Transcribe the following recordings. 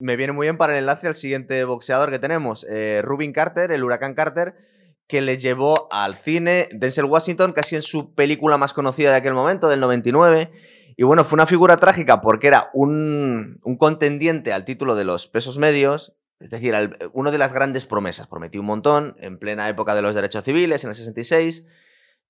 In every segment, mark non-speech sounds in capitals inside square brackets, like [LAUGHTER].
Me viene muy bien para el enlace al siguiente boxeador que tenemos, eh, Rubin Carter, el huracán Carter, que le llevó al cine Denzel Washington, casi en su película más conocida de aquel momento, del 99. Y bueno, fue una figura trágica porque era un, contendiente al título de los pesos medios, es decir, al- uno de las grandes promesas. Prometió un montón en plena época de los derechos civiles, en el 66,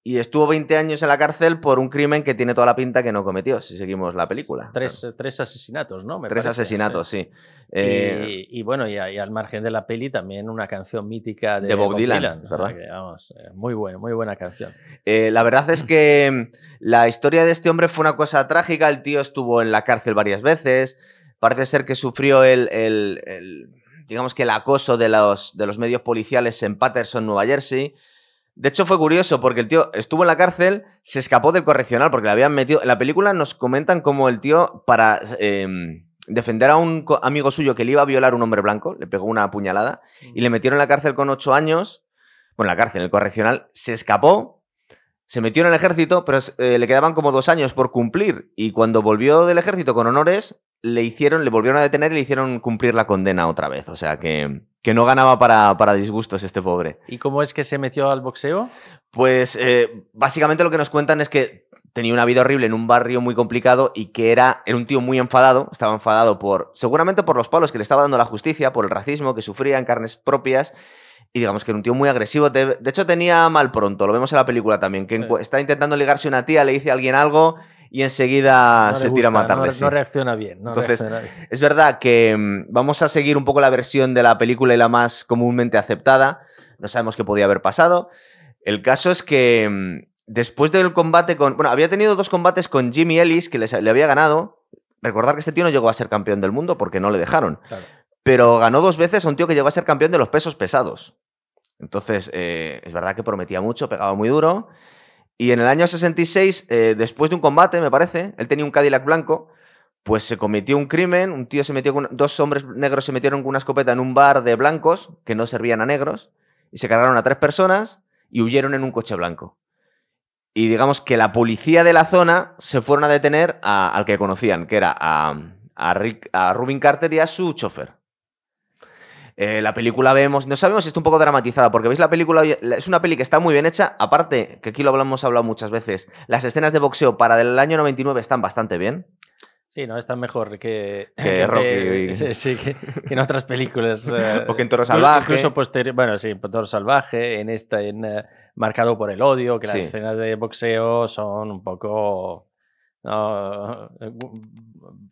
y estuvo 20 años en la cárcel por un crimen que tiene toda la pinta que no cometió, si seguimos la película. Tres, tres asesinatos, ¿no? Me Tres parece, asesinatos, sí. sí. Eh, y, y bueno, y, al margen de la peli también una canción mítica de, De Bob Dylan, ¿verdad? que, vamos, eh, muy buena, muy buena canción. Eh, la verdad es que mm, la historia de este hombre fue una cosa trágica. El tío estuvo en la cárcel varias veces. Parece ser que sufrió el, el- el, digamos que el acoso de los, de los medios policiales en Patterson, Nueva Jersey. De hecho, fue curioso porque el tío estuvo en la cárcel, se escapó del correccional porque le habían metido. En la película nos comentan cómo el tío, para eh, defender a un amigo suyo que le iba a violar un hombre blanco, le pegó una puñalada y le metieron en la cárcel con ocho años. Bueno, en la cárcel, en el correccional, se escapó, se metió en el ejército, pero eh, le quedaban como dos años por cumplir. Y cuando volvió del ejército con honores, le hicieron, le volvieron a detener y le hicieron cumplir la condena otra vez. O sea que, que no ganaba para, para disgustos este pobre. ¿Y cómo es que se metió al boxeo? Pues eh, básicamente lo que nos cuentan es que tenía una vida horrible en un barrio muy complicado y que era, era un tío muy enfadado, estaba enfadado por, seguramente por los palos que le estaba dando la justicia, por el racismo que sufría en carnes propias. Y digamos que era un tío muy agresivo. De, hecho, tenía mal pronto, lo vemos en la película también, que Sí. está intentando ligarse a una tía, le dice a alguien algo y enseguida No se tira a matarle. No, sí. no reacciona bien. no Entonces, reacciona bien. Es verdad que mm, vamos a seguir un poco la versión de la película y la más comúnmente aceptada. No sabemos qué podía haber pasado. El caso es que mm, después del combate con. Bueno, había tenido dos combates con Jimmy Ellis que les- le había ganado. Recordar que este tío no llegó a ser campeón del mundo porque no le dejaron. Claro. Pero ganó dos veces a un tío que llegó a ser campeón de los pesos pesados. Entonces, eh, es verdad que prometía mucho, pegaba muy duro. Y en el año 66, eh, después de un combate, me parece, él tenía un Cadillac blanco, pues se cometió un crimen, un tío se metió con, dos hombres negros se metieron con una escopeta en un bar de blancos que no servían a negros y se cargaron a tres personas y huyeron en un coche blanco. Y digamos que la policía de la zona se fueron a detener a- al que conocían, que era a, a, Rick- a Rubin Carter y a su chofer. Eh, la película vemos, no sabemos si está un poco dramatizada, porque veis la película, es una peli que está muy bien hecha, aparte, que aquí lo hablamos hablado muchas veces, las escenas de boxeo para del año 99 están bastante bien. Sí, no, está mejor que, Que [LAUGHS] Rocky. sí, sí, que, que en otras películas. [LAUGHS] eh, O que en Toro Salvaje. Incluso posterior, bueno, sí, en Toro Salvaje, en esta, en eh, Marcado por el odio, que Sí. las escenas de boxeo son un poco. no, gu-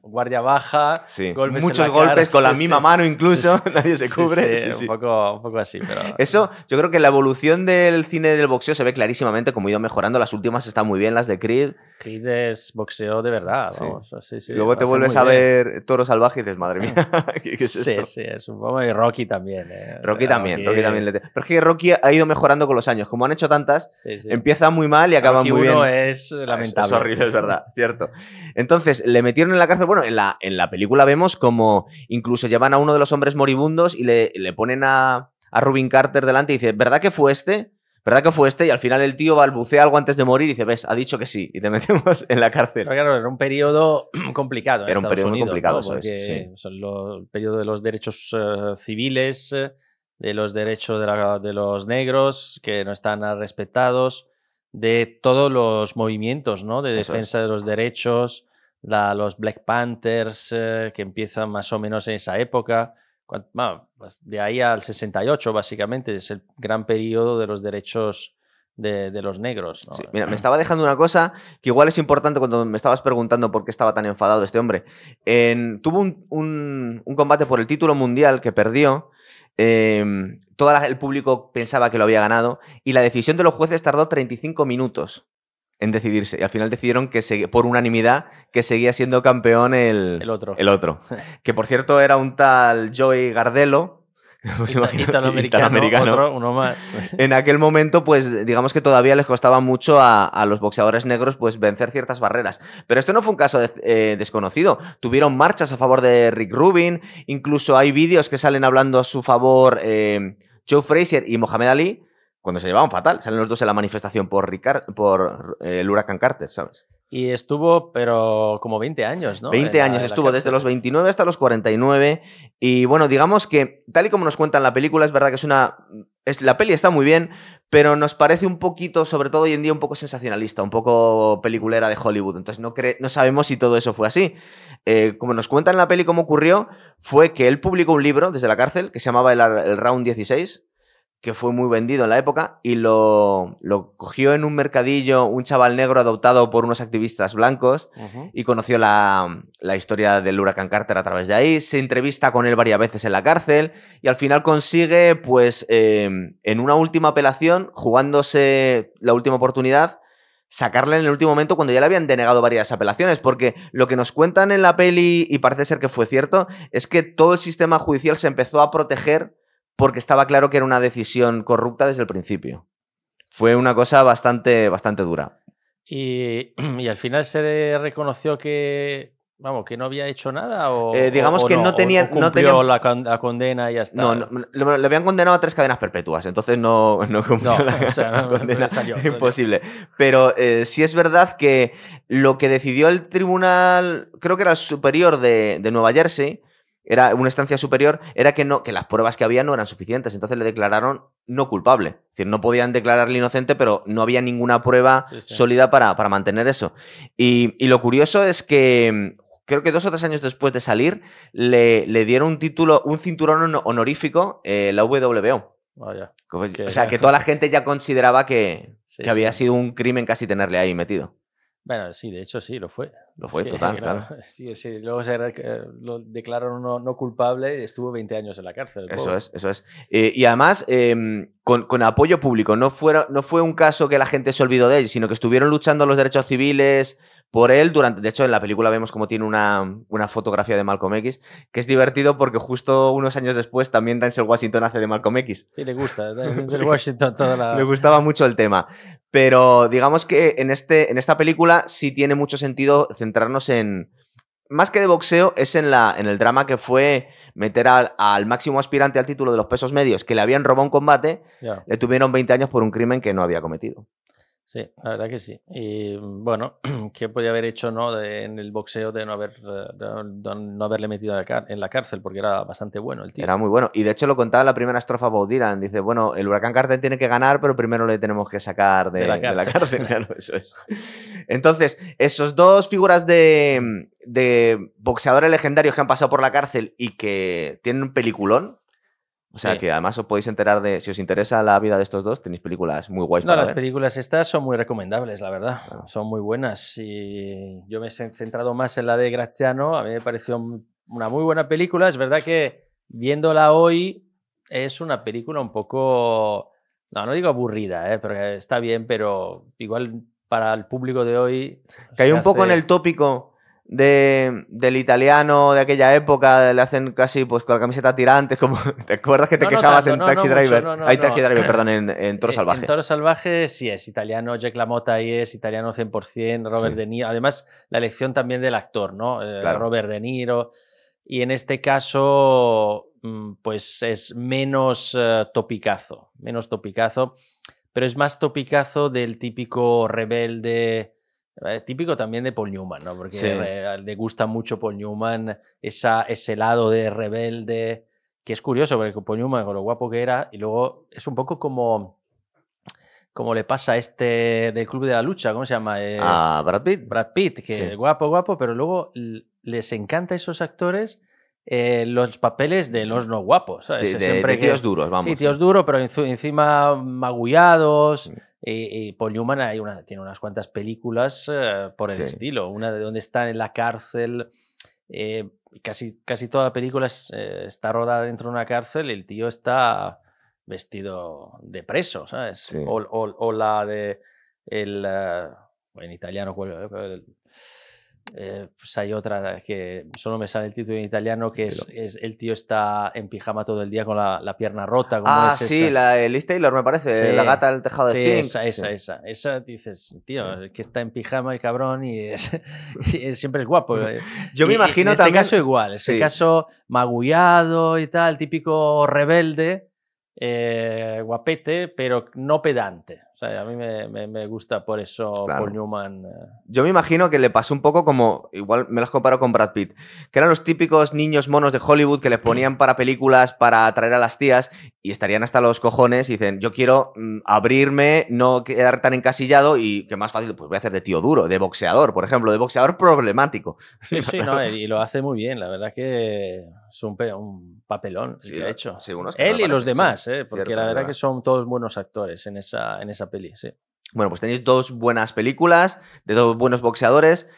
guardia baja, Sí. golpes en Muchos cara, golpes con la sí, misma sí. mano incluso, [LAUGHS] nadie se cubre. un. Poco, un poco así, pero. Eso, yo creo que la evolución del cine del boxeo se ve clarísimamente como ha ido mejorando. Las últimas están muy bien, las de Creed. Creed es boxeo de verdad, vamos. Luego te vuelves a bien. ver Toro Salvaje y dices, madre mía, [LAUGHS] [LAUGHS] ¿qué, qué es sí, esto? sí, es un poco. Y Rocky también. eh. Rocky también, Rocky también. le Pero es que Rocky ha ido mejorando con los años. Como han hecho tantas, empieza muy mal y acaba Rocky muy bien. uno es Es- lamentable. Es horrible, es verdad, cierto. Entonces, le metieron en la cárcel. Bueno, en la, en la película vemos como incluso llevan a uno de los hombres moribundos y le, le ponen a, a Rubin Carter delante y dice, ¿verdad que fue este? ¿Verdad que fue este? Y al final el tío balbucea algo antes de morir y dice, ves, ha dicho que sí. Y te [LAUGHS] metemos en la cárcel. Pero claro, era un periodo [CLEARS THROAT] complicado. en Era un periodo muy complicado, ¿no? eso es, sí. son lo- el periodo de los derechos eh, civiles, eh, de los derechos de, la- de los negros que no están respetados, de todos los movimientos ¿no? de es. defensa de los derechos, los Black Panthers eh, que empiezan más o menos en esa época. Pues de ahí al 68, básicamente, es el gran periodo de los derechos de, los negros. mira, me estaba dejando una cosa que igual es importante cuando me estabas preguntando por qué estaba tan enfadado este hombre. Tuvo un, un- combate por el título mundial que perdió. eh, todo el público pensaba que lo había ganado y la decisión de los jueces tardó 35 minutos en decidirse. Y al final decidieron que se- por unanimidad que seguía siendo campeón el, El otro. el otro. [LAUGHS] Que por cierto era un tal Joey Gardelo. [LAUGHS] Italoamericano, italoamericano. otro, uno más. [LAUGHS] En aquel momento, pues digamos que todavía les costaba mucho a, a los boxeadores negros pues vencer ciertas barreras. Pero esto no fue un caso de- eh, desconocido. Tuvieron marchas a favor de Rick Rubin, incluso hay vídeos que salen hablando a su favor eh, Joe Frazier y Mohamed Ali, cuando se llevaban fatal. Salen los dos en la manifestación por, Ricard- por eh, el huracán Carter, ¿sabes? Y estuvo, pero como 20 años, ¿no? 20 En la- años estuvo, desde los 29 hasta los 49. Y bueno, digamos que, tal y como nos cuentan la película, es verdad que es una. Es, la peli está muy bien, pero nos parece un poquito, sobre todo hoy en día, un poco sensacionalista, un poco peliculera de Hollywood. Entonces no, cre- no sabemos si todo eso fue así. Eh, como nos cuentan en la peli cómo ocurrió, fue que él publicó un libro desde la cárcel que se llamaba El, el Round 16, que fue muy vendido en la época, y lo, lo cogió en un mercadillo un chaval negro adoptado por unos activistas blancos y conoció la, la historia del huracán Carter a través de ahí. Se entrevista con él varias veces en la cárcel y al final consigue, pues, eh, en una última apelación, jugándose la última oportunidad, sacarle en el último momento cuando ya le habían denegado varias apelaciones, porque lo que nos cuentan en la peli, y parece ser que fue cierto, es que todo el sistema judicial se empezó a proteger porque estaba claro que era una decisión corrupta desde el principio. Fue una cosa bastante, bastante dura. Y, [CLEARS THROAT] y al final se reconoció que, vamos, que no había hecho nada o... Eh, digamos o- o que no o- tenían- o no tenían- la, con- la condena y ya está. No, no, le, habían condenado a tres cadenas perpetuas, entonces no, [LAUGHS] no cumplió No, la, [LAUGHS] o sea, la no- condena. [LAUGHS] no salió, no salió. Imposible. Pero eh, sí es verdad que lo que decidió el tribunal, creo que era el superior de, de Nueva Jersey, era una instancia superior, era que, no, que las pruebas que había no eran suficientes, entonces le declararon no culpable. Es decir, no podían declararle inocente, pero no había ninguna prueba Sí, sí. sólida para, para mantener eso. Y, y lo curioso es que creo que dos o tres años después de salir, le, le dieron un título, un cinturón hono- honorífico, eh, la WBO. Vaya. O sea, que toda la [LAUGHS] gente ya consideraba que, Sí, que había sido un crimen casi tenerle ahí metido. Bueno, sí, de hecho sí, lo fue. Lo [LAUGHS] fue, Sí, total, claro. [LAUGHS] Sí, sí, luego se eh, lo declararon no, no culpable y estuvo 20 años en la cárcel. el Eso pobre. es, eso es. Eh, y además, eh, con, con apoyo público. No, fuera, no fue un caso que la gente se olvidó de él, sino que estuvieron luchando los derechos civiles por él durante. De hecho, en la película vemos como tiene una, una fotografía de Malcolm X, que es divertido porque justo unos años después también Denzel Washington hace de Malcolm X. Sí, le gusta. [LAUGHS] Sí. Washington, toda la... Le gustaba mucho el tema. Pero digamos que en, este, en esta película sí tiene mucho sentido centrarnos en. Más que de boxeo, es en, la, en el drama que fue meter al, al máximo aspirante al título de los pesos medios que le habían robado un combate, le tuvieron 20 años por un crimen que no había cometido. Sí, la verdad que sí. Y bueno, [CLEARS THROAT] ¿qué podía haber hecho no, de- en el boxeo de no, haber, de no- haberle metido en la, car- en la cárcel? Porque era bastante bueno el tío. Era muy bueno. Y de hecho lo contaba en la primera estrofa Bob Dylan. Dice, bueno, el huracán Carter tiene que ganar, pero primero le tenemos que sacar de, De la cárcel. [LAUGHS] Claro, eso es. Entonces, esos dos figuras de, de boxeadores legendarios que han pasado por la cárcel y que tienen un peliculón. O sea, Sí. que además os podéis enterar de, si os interesa la vida de estos dos, tenéis películas muy guays No, para las ver. películas estas son muy recomendables, la verdad. Claro. Son muy buenas. Y yo me he centrado más en la de Graziano. A mí me pareció un- una muy buena película. Es verdad que viéndola hoy es una película un poco, no, no digo aburrida, ¿eh? pero está bien, pero igual para el público de hoy... Cae se un poco en hace- el tópico de, del italiano de aquella época, le hacen casi pues con la camiseta tirantes, como [LAUGHS] ¿te acuerdas que te No, no quejabas tanto, en Taxi no Driver? Hay. Taxi Driver, [LAUGHS] perdón, en, en Toro Salvaje. En Toro Salvaje sí es italiano, Jack LaMotta ahí es italiano 100%, Robert Sí. De Niro. Además, la elección también del actor, ¿no? Eh, Claro. Robert De Niro. Y en este caso, mm, pues es menos eh, topicazo, menos topicazo, pero es más topicazo del típico rebelde. Eh, Típico también de Paul Newman, ¿no? Porque Sí. eh, le gusta mucho Paul Newman esa, ese lado de rebelde, que es curioso, porque Paul Newman, con lo guapo que era, y luego es un poco como, como le pasa a este del Club de la Lucha, ¿cómo se llama? Eh, A Brad Pitt. Brad Pitt, que Sí. guapo, guapo, pero luego les encanta a esos actores eh, los papeles de los no guapos. ¿sabes? Sí, de, Siempre de que- duros, vamos. Sí, tíos duros, pero encima magullados. Y, y Paul Newman hay una, tiene unas cuantas películas eh, por el Sí. estilo. Una de donde está en la cárcel. eh, casi, casi toda la película es, eh, está rodada dentro de una cárcel el tío está vestido de preso, ¿sabes? Sí. O, o- o la de. El, eh, en italiano. El- eh, pues hay otra que solo me sale el título en italiano, que es, es el tío está en pijama todo el día con la, la pierna rota. ¿cómo Ah, es sí, esa? la de Liz Taylor, me parece. Sí. La gata del tejado Sí, de esa, esa, Sí. esa. Esa dices, tío, que está en pijama el cabrón y, es, [LAUGHS] y siempre es guapo. eh. Yo me Y- y imagino en este también. caso igual, en este caso magullado y tal, típico rebelde, eh, guapete, pero no pedante. Sea, a mí me, me- me gusta por eso Claro. Paul Newman. eh, Yo me imagino que le pasó un poco como, igual me las comparo con Brad Pitt, que eran los típicos niños monos de Hollywood que les ponían para películas para atraer a las tías y estarían hasta los cojones y dicen, yo quiero mm, abrirme, no quedar tan encasillado y que más fácil, pues voy a hacer de tío duro, de boxeador, por ejemplo, de boxeador problemático. Sí, sí, [LAUGHS] no, y lo hace muy bien. La verdad que es un, un papelón el Sí, que ha hecho. sí, Él y los sí. demás, eh, porque Cierto, la verdad. que son todos buenos actores en esa, en esa peli. Sí. Bueno, pues tenéis dos buenas películas de dos buenos boxeadores.